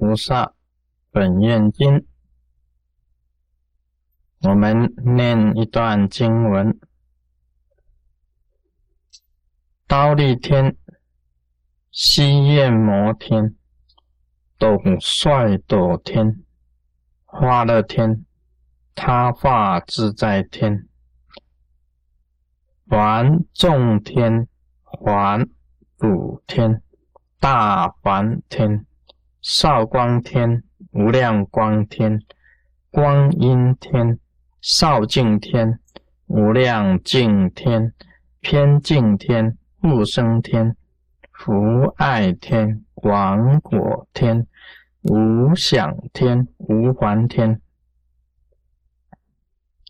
菩萨本愿经，我们念一段经文：刀立天、西焰摩天、董率斗天、花乐天、他化自在天、还众天、还补天、大梵天。少光天、无量光天、光阴天、少净天、无量净天、偏净天、不生天、福爱天、广果天、无想天、无还天、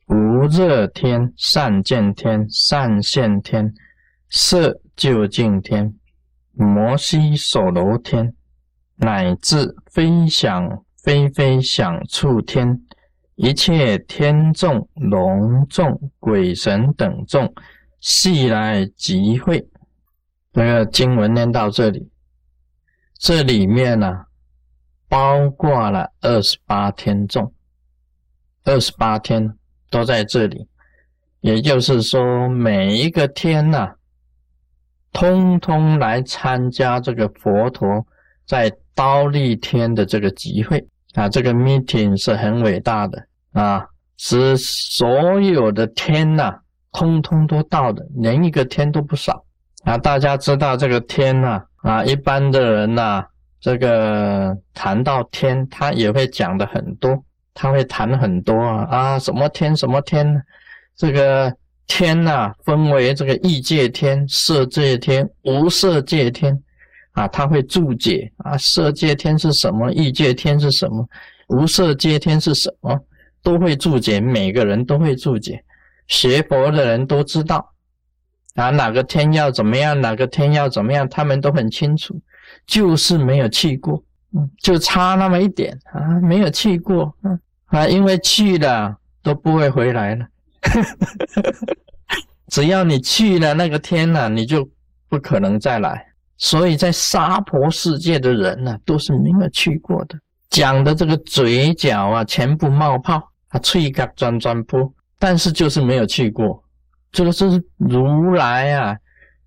无热天、善见天、善现天、色究竟天、摩西首楼天。乃至飞翔飞飞响处天，一切天众、龙众、鬼神等众，悉来集会。这个经文念到这里，这里面呢，包括了二十八天众，二十八天都在这里。也就是说，每一个天呐，通通来参加这个佛陀在。刀立天的这个集会啊，这个 meeting 是很伟大的啊，是所有的天呐，通通都到的，连一个天都不少啊。大家知道这个天呐啊，一般的人呐，这个谈到天，他也会讲的很多，他会谈很多啊啊，什么天什么天，这个天呐，分为这个异界天、色界天、无色界天。啊，他会注解啊，色界天是什么？异界天是什么？无色界天是什么？都会注解，每个人都会注解。学佛的人都知道啊，哪个天要怎么样，哪个天要怎么样，他们都很清楚，就是没有去过，嗯，就差那么一点啊，没有去过，嗯啊，因为去了都不会回来了，只要你去了那个天呢，你就不可能再来。所以在娑婆世界的人呢，都是没有去过的，讲的这个嘴角啊，全部冒泡啊，脆嘎转转波，但是就是没有去过。这个是如来啊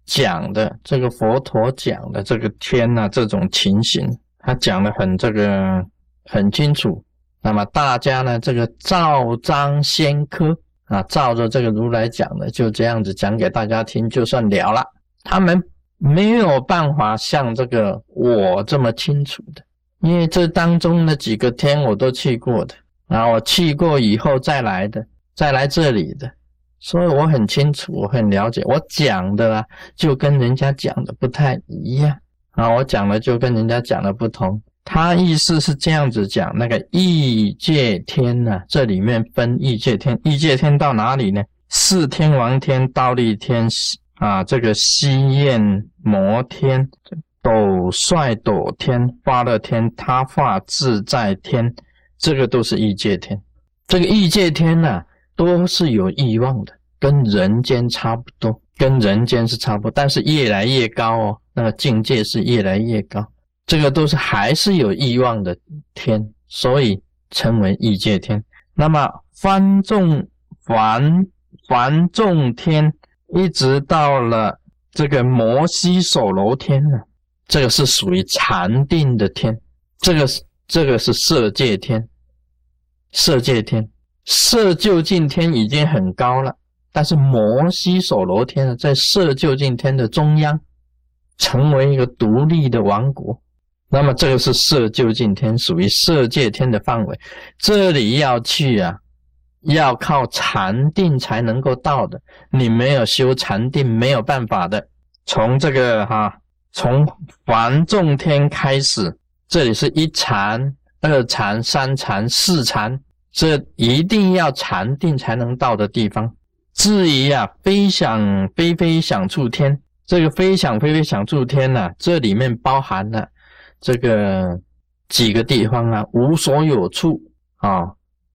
讲的，这个佛陀讲的这个天呐，这种情形，他讲的很这个很清楚。那么大家呢，这个照章先科啊，照着这个如来讲的，就这样子讲给大家听，就算了了。他们。没有办法像这个我这么清楚的，因为这当中的几个天我都去过的啊，我去过以后再来的，再来这里的，所以我很清楚，我很了解。我讲的啊，就跟人家讲的不太一样啊，我讲的就跟人家讲的不同。他意思是这样子讲，那个异界天呢，这里面分异界天，异界天到哪里呢？四天王天、倒立天。啊，这个西焰摩天、斗率斗天、发乐天、他化自在天，这个都是异界天。这个异界天呢，都是有欲望的，跟人间差不多，跟人间是差不多，但是越来越高哦，那个境界是越来越高。这个都是还是有欲望的天，所以称为异界天。那么翻众凡凡众天。一直到了这个摩西首楼天呢，这个是属于禅定的天，这个是这个是色界天，色界天色究竟天已经很高了，但是摩西首楼天呢，在色究竟天的中央，成为一个独立的王国。那么这个是色究竟天，属于色界天的范围，这里要去啊。要靠禅定才能够到的，你没有修禅定，没有办法的。从这个哈，从凡众天开始，这里是一禅、二禅、三禅、四禅，这一定要禅定才能到的地方。至于啊，飞想飞飞想处天，这个飞想飞飞想处天呢，这里面包含了这个几个地方啊，无所有处啊。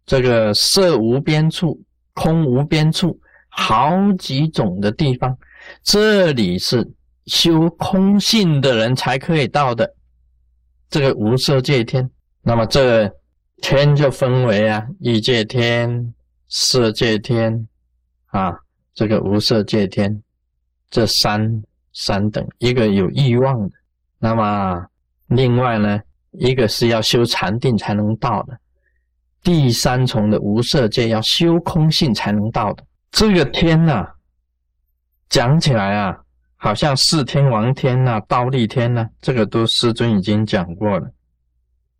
这个色无边处，空无边处，好几种的地方，这里是修空性的人才可以到的。这个无色界天，那么这天就分为啊，欲界天、色界天啊，这个无色界天，这三三等，一个有欲望的，那么另外呢，一个是要修禅定才能到的，第三重的无色界要修空性才能到的。这个天呐，讲起来啊，好像四天王天呐、倒立天呐，这个都师尊已经讲过了。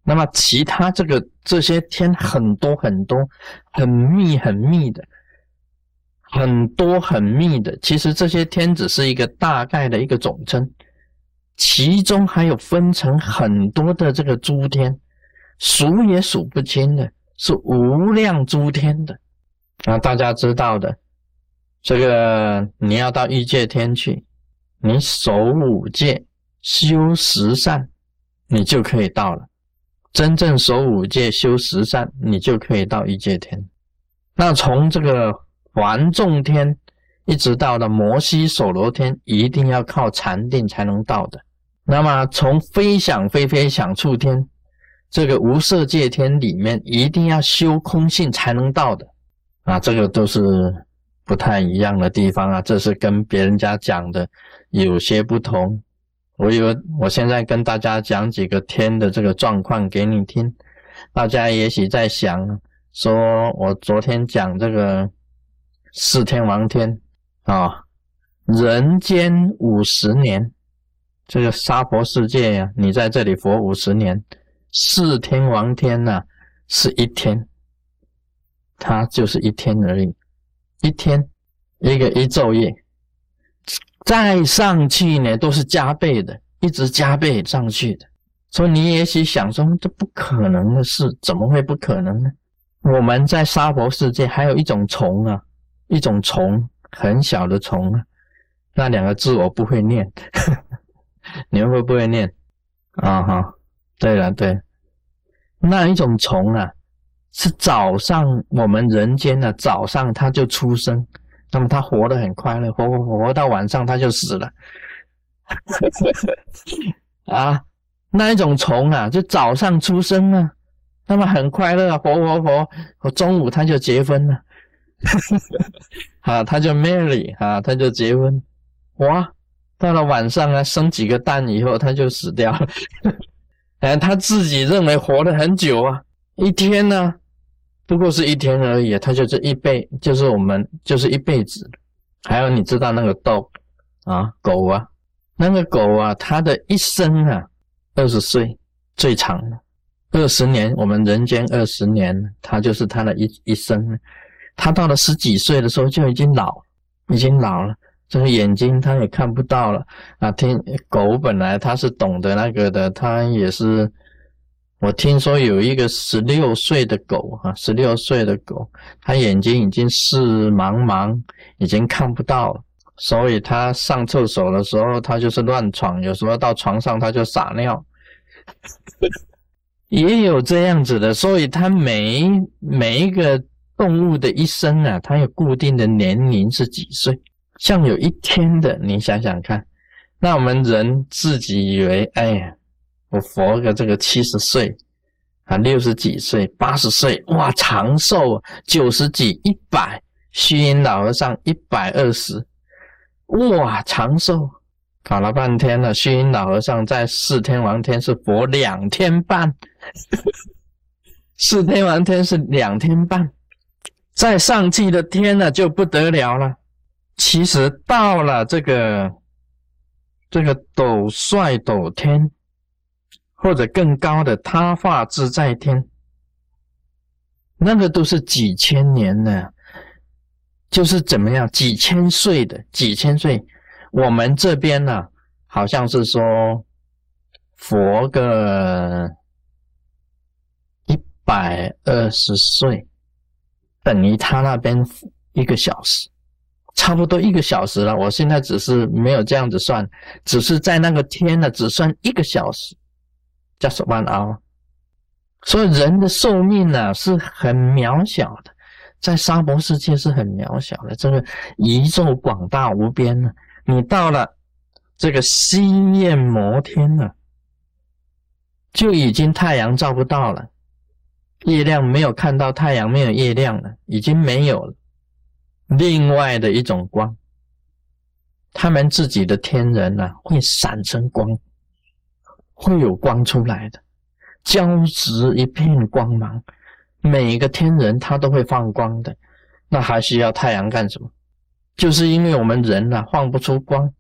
那么其他这个这些天很多很多，很密很密的，很多很密的。其实这些天只是一个大概的一个总称，其中还有分成很多的这个诸天，数也数不清的，是无量诸天的。啊，大家知道的，这个你要到欲界天去，你守五戒、修十善，你就可以到了。真正守五戒、修十善，你就可以到欲界天。那从这个环众天一直到了摩西首罗天，一定要靠禅定才能到的。那么从非想非非想处天，这个无色界天里面，一定要修空性才能到的。啊，这个都是不太一样的地方啊，这是跟别人家讲的有些不同。我有，我现在跟大家讲几个天的这个状况给你听，大家也许在想，说我昨天讲这个四天王天啊，人间五十年，这个娑婆世界呀，你在这里活五十年，四天王天呐是一天。它就是一天而已，一天一个一昼夜，再上去呢都是加倍的，一直加倍上去的。所以你也许想说，这不可能的事，怎么会不可能呢？我们在沙婆世界还有一种虫啊，一种虫，很小的虫啊，那两个字我不会念，你们会不会念？啊哈，对了对，那一种虫啊。是早上，我们人间呢，早上它就出生，那么它活得很快乐，活活活到晚上它就死了。啊，那一种虫啊，就早上出生啊，那么很快乐，活活活，我中午它就结婚了，啊，它就 marry 啊，它就结婚，哇，到了晚上啊，生几个蛋以后它就死掉了，哎，他自己认为活了很久啊。一天呢，不过是一天而已，他就是一辈，就是我们就是一辈子。还有你知道那个 dog 啊，狗啊，那个狗啊，它的一生啊，二十岁最长的，二十年，我们人间二十年，它就是它的一一生。它到了十几岁的时候就已经老，已经老了，这个眼睛它也看不到了啊。听狗本来它是懂得那个的，它也是。我听说有一个十六岁的狗，哈，十六岁的狗，它眼睛已经视茫茫，已经看不到了，所以它上厕所的时候，它就是乱闯，有时候到床上它就撒尿，也有这样子的，所以它每每一个动物的一生啊，它有固定的年龄是几岁，像有一天的，你想想看，那我们人自己以为，哎呀。我活个这个七十岁啊，六十几岁、八十岁，哇，长寿！九十几、一百，虚云老和尚一百二十，哇，长寿！搞了半天了，虚云老和尚在四天王天是活两天半，四天王天是两天半，在上去的天呢就不得了了。其实到了这个这个斗帅斗天。或者更高的他化自在天，那个都是几千年呢，就是怎么样几千岁的几千岁。我们这边呢，好像是说佛个一百二十岁，等于他那边一个小时，差不多一个小时了。我现在只是没有这样子算，只是在那个天呢，只算一个小时。叫什么啊？所以人的寿命呢是很渺小的，在沙漠世界是很渺小的。这个宇宙广大无边呢，你到了这个西焰摩天呢，就已经太阳照不到了，月亮没有看到太阳，没有月亮了，已经没有了。另外的一种光，他们自己的天人呢，会闪成光，会有光出来的，交织一片光芒。每一个天人他都会放光的，那还需要太阳干什么？就是因为我们人呐放不出光，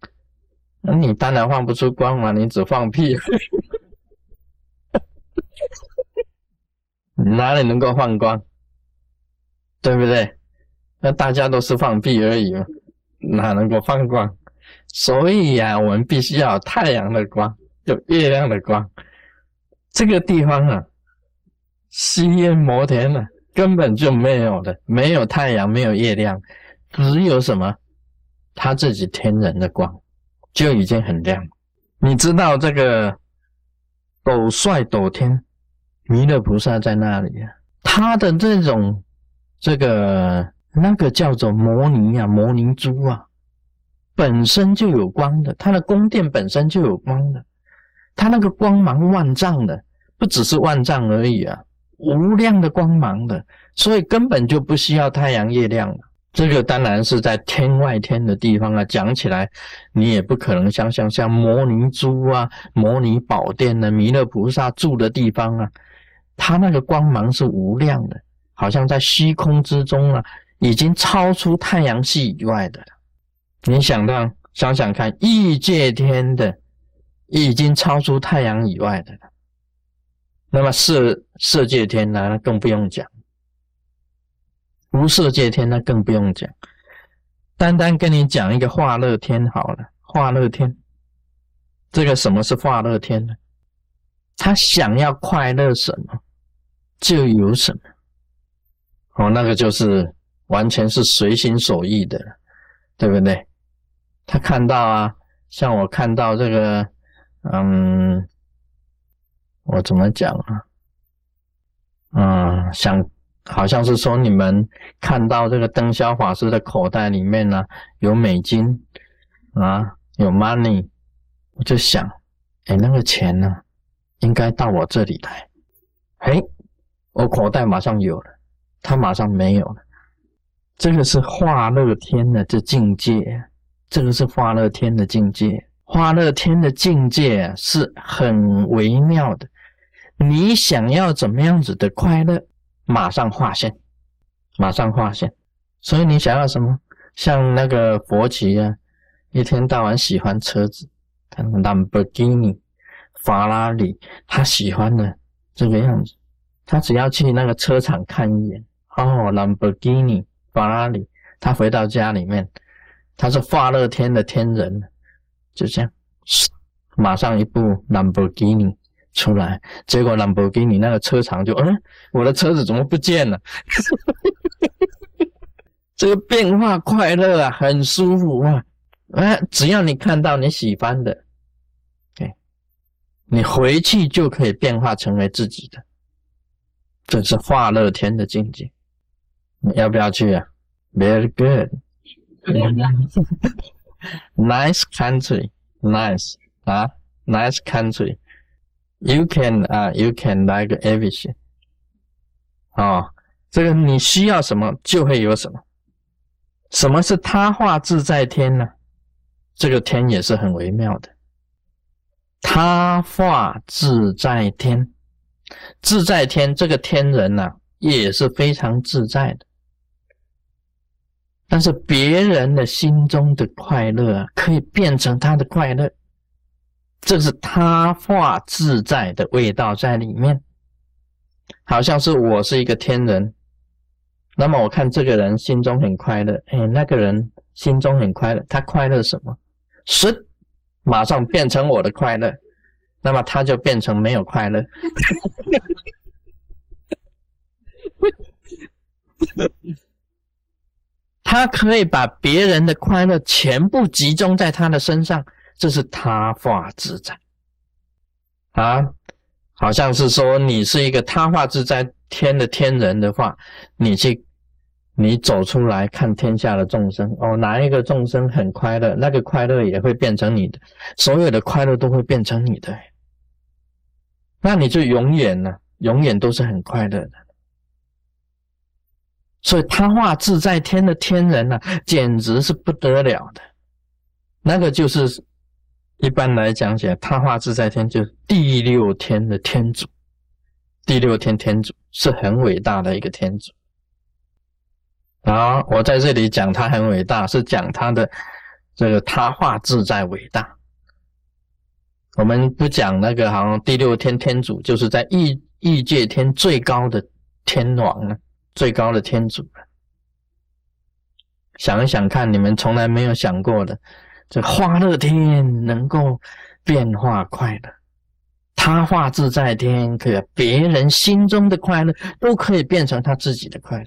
那你当然放不出光嘛，你只放屁，哪里能够放光？对不对？那大家都是放屁而已嘛，哪能够放光？所以呀，我们必须要太阳的光，有月亮的光。这个地方啊，西烟摩天呢，根本就没有的，没有太阳，没有月亮。只有什么？他自己天然的光就已经很亮。你知道这个斗帅斗天弥勒菩萨在那里啊？他的这种这个那个叫做摩尼啊，摩尼珠啊，本身就有光的。它的宫殿本身就有光的，它那个光芒万丈的，不只是万丈而已啊，无量的光芒的，所以根本就不需要太阳、月亮了。这个当然是在天外天的地方啊，讲起来你也不可能想象像摩尼珠啊、摩尼宝殿呢、弥勒菩萨住的地方啊，它那个光芒是无量的，好像在虚空之中啊，已经超出太阳系以外的。你想到想想看，异界天的已经超出太阳以外的了，那么色色界天呢，那更不用讲。无色界天那更不用讲，单单跟你讲一个化乐天好了。化乐天，这个什么是化乐天呢？他想要快乐什么，就有什么。哦，那个就是完全是随心所欲的，对不对？他看到啊，像我看到这个，嗯，我怎么讲啊？嗯，想。好像是说你们看到这个灯霄法师的口袋里面呢有美金啊，有 money，我就想，哎，那个钱呢应该到我这里来。哎，我口袋马上有了，他马上没有了。这个是化乐天的这境界，这个是化乐天的境界。化乐天的境界是很微妙的，你想要怎么样子的快乐？马上化现，马上化现。所以你想要什么？像那个佛奇啊，一天到晚喜欢车子，看兰博基尼、法拉利，他喜欢的这个样子。他只要去那个车厂看一眼，哦，兰博基尼、法拉利。他回到家里面，他是化乐天的天人，就这样，马上一部兰博基尼。出来，结果兰博基尼那个车厂就，嗯，我的车子怎么不见了？这个变化快乐啊，很舒服啊！哎，只要你看到你喜欢的，对，你回去就可以变化成为自己的，这是化乐天的境界。你要不要去啊？Very good，nice country，nice 啊，nice country。You can 啊，You can like everything。哦，这个你需要什么就会有什么。什么是他化自在天呢？这个天也是很微妙的。他化自在天，自在天这个天人呐也是非常自在的。但是别人的心中的快乐可以变成他的快乐。这是他化自在的味道在里面，好像是我是一个天人，那么我看这个人心中很快乐，哎，那个人心中很快乐，他快乐什么？是马上变成我的快乐，那么他就变成没有快乐。他可以把别人的快乐全部集中在他的身上。这是他化自在啊，好像是说你是一个他化自在天的天人的话，你去你走出来看天下的众生哦，哪一个众生很快乐，那个快乐也会变成你的，所有的快乐都会变成你的。那你就永远呢，永远都是很快乐的。所以他化自在天的天人呢，简直是不得了的。那个就是一般来讲起来，他化自在天就是第六天的天主。第六天天主是很伟大的一个天主。啊，我在这里讲他很伟大，是讲他的这个他化自在伟大。我们不讲那个，好像第六天天主就是在异异界天最高的天王呢，最高的天主了。想一想看，你们从来没有想过的，这花乐天能够变化快乐，他化自在天，可以别人心中的快乐都可以变成他自己的快乐。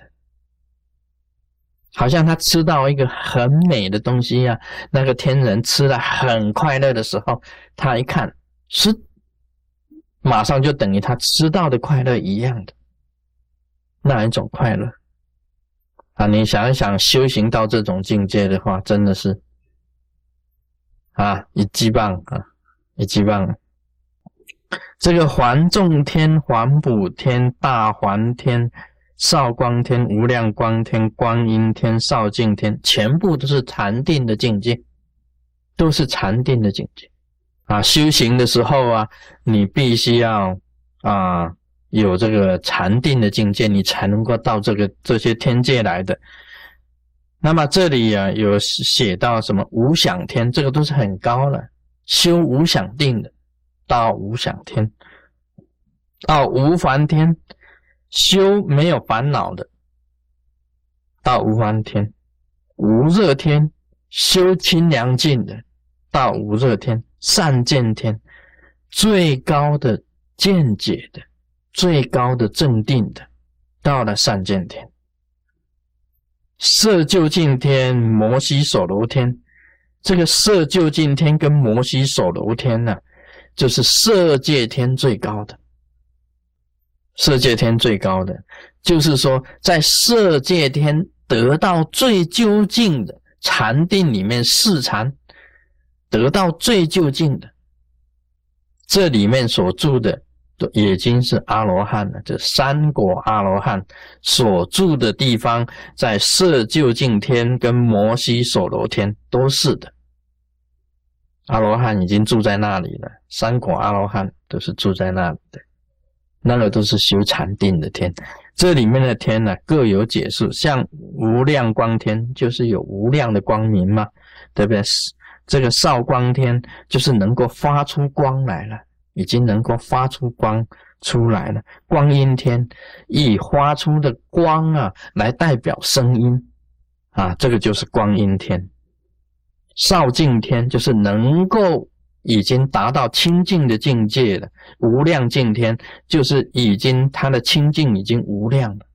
好像他吃到一个很美的东西呀，那个天人吃了很快乐的时候，他一看是马上就等于他吃到的快乐一样的。那一种快乐啊！你想一想，修行到这种境界的话，真的是啊，一击棒啊，一击棒！这个环众天、环补天、大环天。少光天、无量光天、观音天、少净天，全部都是禅定的境界，都是禅定的境界啊！修行的时候啊，你必须要啊有这个禅定的境界，你才能够到这个这些天界来的。那么这里啊有写到什么无想天，这个都是很高了，修无想定的，到无想天，到无烦天。修没有烦恼的，到无烦天；无热天，修清凉净的，到无热天；善见天，最高的见解的，最高的镇定的，到了善见天；色究竟天，摩西所罗天。这个色究竟天跟摩西所罗天呢，就是色界天最高的。色界天最高的，就是说，在色界天得到最究竟的禅定里面四禅，得到最究竟的，这里面所住的已经是阿罗汉了。这三果阿罗汉所住的地方，在色究竟天跟摩西所罗天都是的。阿罗汉已经住在那里了，三果阿罗汉都是住在那里的。那个都是修禅定的天，这里面的天呢各有解释。像无量光天，就是有无量的光明嘛，对不对？这个少光天就是能够发出光来了，已经能够发出光出来了。光阴天以发出的光啊来代表声音啊，这个就是光阴天。少净天就是能够。已经达到清净的境界了，无量净天就是已经它的清净已经无量了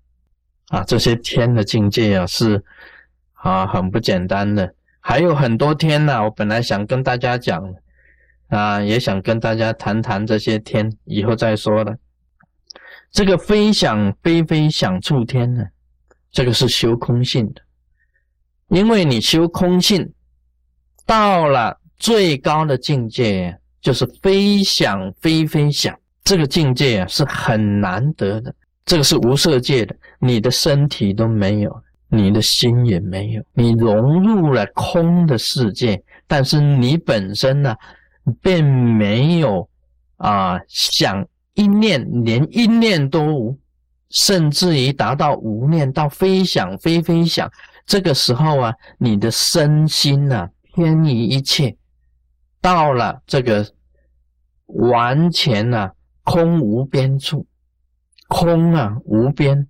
啊！这些天的境界啊是啊很不简单的，还有很多天呢。我本来想跟大家讲啊，也想跟大家谈谈这些天，以后再说了。这个飞想飞飞想处天呢，这个是修空性的，因为你修空性到了。最高的境界就是飞想飞飞想，这个境界啊是很难得的。这个是无色界的，你的身体都没有，你的心也没有，你融入了空的世界，但是你本身呢，并没有啊想一念，连一念都无，甚至于达到无念到非想非非想。这个时候啊，你的身心呢偏离一切。到了这个完全啊空无边处，空啊无边，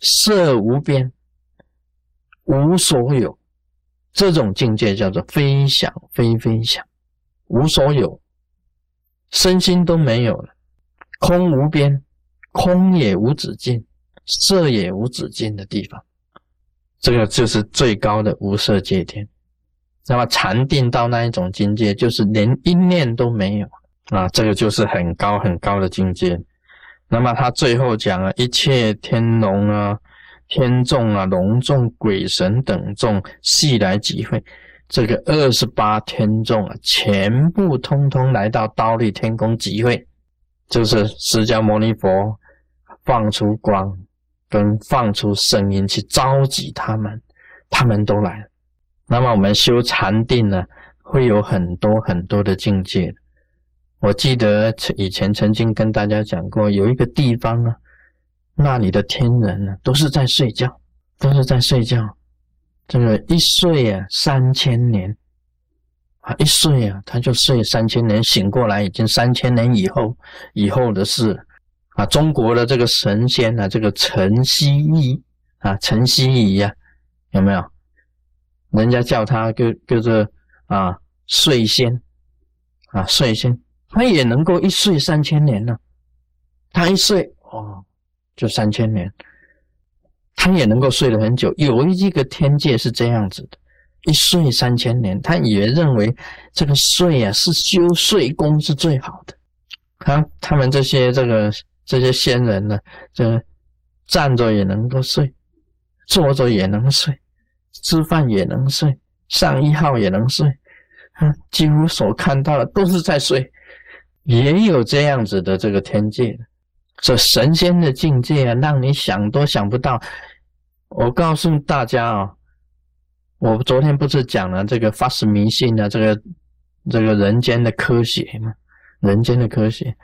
色无边，无所有，这种境界叫做非想非非想，无所有，身心都没有了，空无边，空也无止境，色也无止境的地方，这个就是最高的无色界天。那么禅定到那一种境界，就是连一念都没有啊，这个就是很高很高的境界。那么他最后讲啊，一切天龙啊、天众啊、龙众、鬼神等众悉来集会，这个二十八天众啊，全部通通来到刀立天宫集会。就是释迦牟尼佛放出光跟放出声音去召集他们，他们都来。那么我们修禅定呢，会有很多很多的境界。我记得以前曾经跟大家讲过，有一个地方呢，那里的天人呢，都是在睡觉，都是在睡觉。这个一睡啊，三千年啊，一睡啊，他就睡三千年，醒过来已经三千年以后以后的事啊。中国的这个神仙啊，这个陈希夷啊，陈希夷呀，有没有？人家叫他叫叫做啊睡仙啊睡仙，他也能够一睡三千年呢。他一睡哦，就三千年，他也能够睡了很久。有一个天界是这样子的，一睡三千年，他也认为这个睡啊是修睡功是最好的。他他们这些这个这些仙人呢，这站着也能够睡，坐着也能睡。吃饭也能睡，上一号也能睡，嗯，几乎所看到的都是在睡，也有这样子的这个天界，这神仙的境界啊，让你想都想不到。我告诉大家啊，我昨天不是讲了这个发死迷信的这个这个人间的科学吗？人间的科学，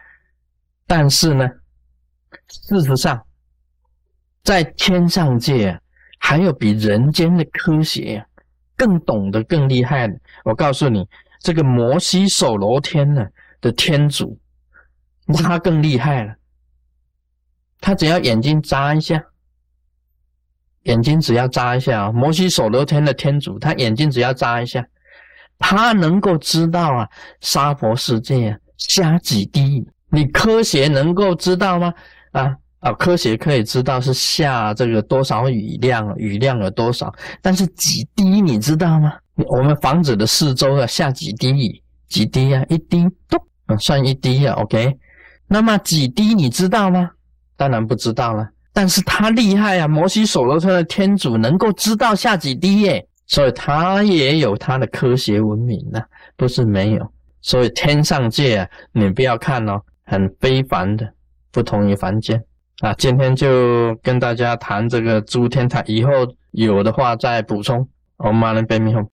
但是呢，事实上，在天上界。还有比人间的科学更懂得、更厉害的。我告诉你，这个摩西手罗天呢的天主，他更厉害了。他只要眼睛眨一下，眼睛只要眨一下啊！摩西手罗天的天主，他眼睛只要眨一下，他能够知道啊，娑婆世界啊下几滴，你科学能够知道吗？啊？啊，科学可以知道是下这个多少雨量，雨量有多少，但是几滴你知道吗？我们房子的四周啊下几滴雨？几滴啊？一滴，咚，算一滴啊。OK，那么几滴你知道吗？当然不知道了。但是他厉害啊，摩西所罗村的天主能够知道下几滴耶，所以他也有他的科学文明呢，不是没有。所以天上界啊，你不要看哦，很非凡的，不同于凡间。啊，今天就跟大家谈这个诸天台，以后有的话再补充。我马上背面后。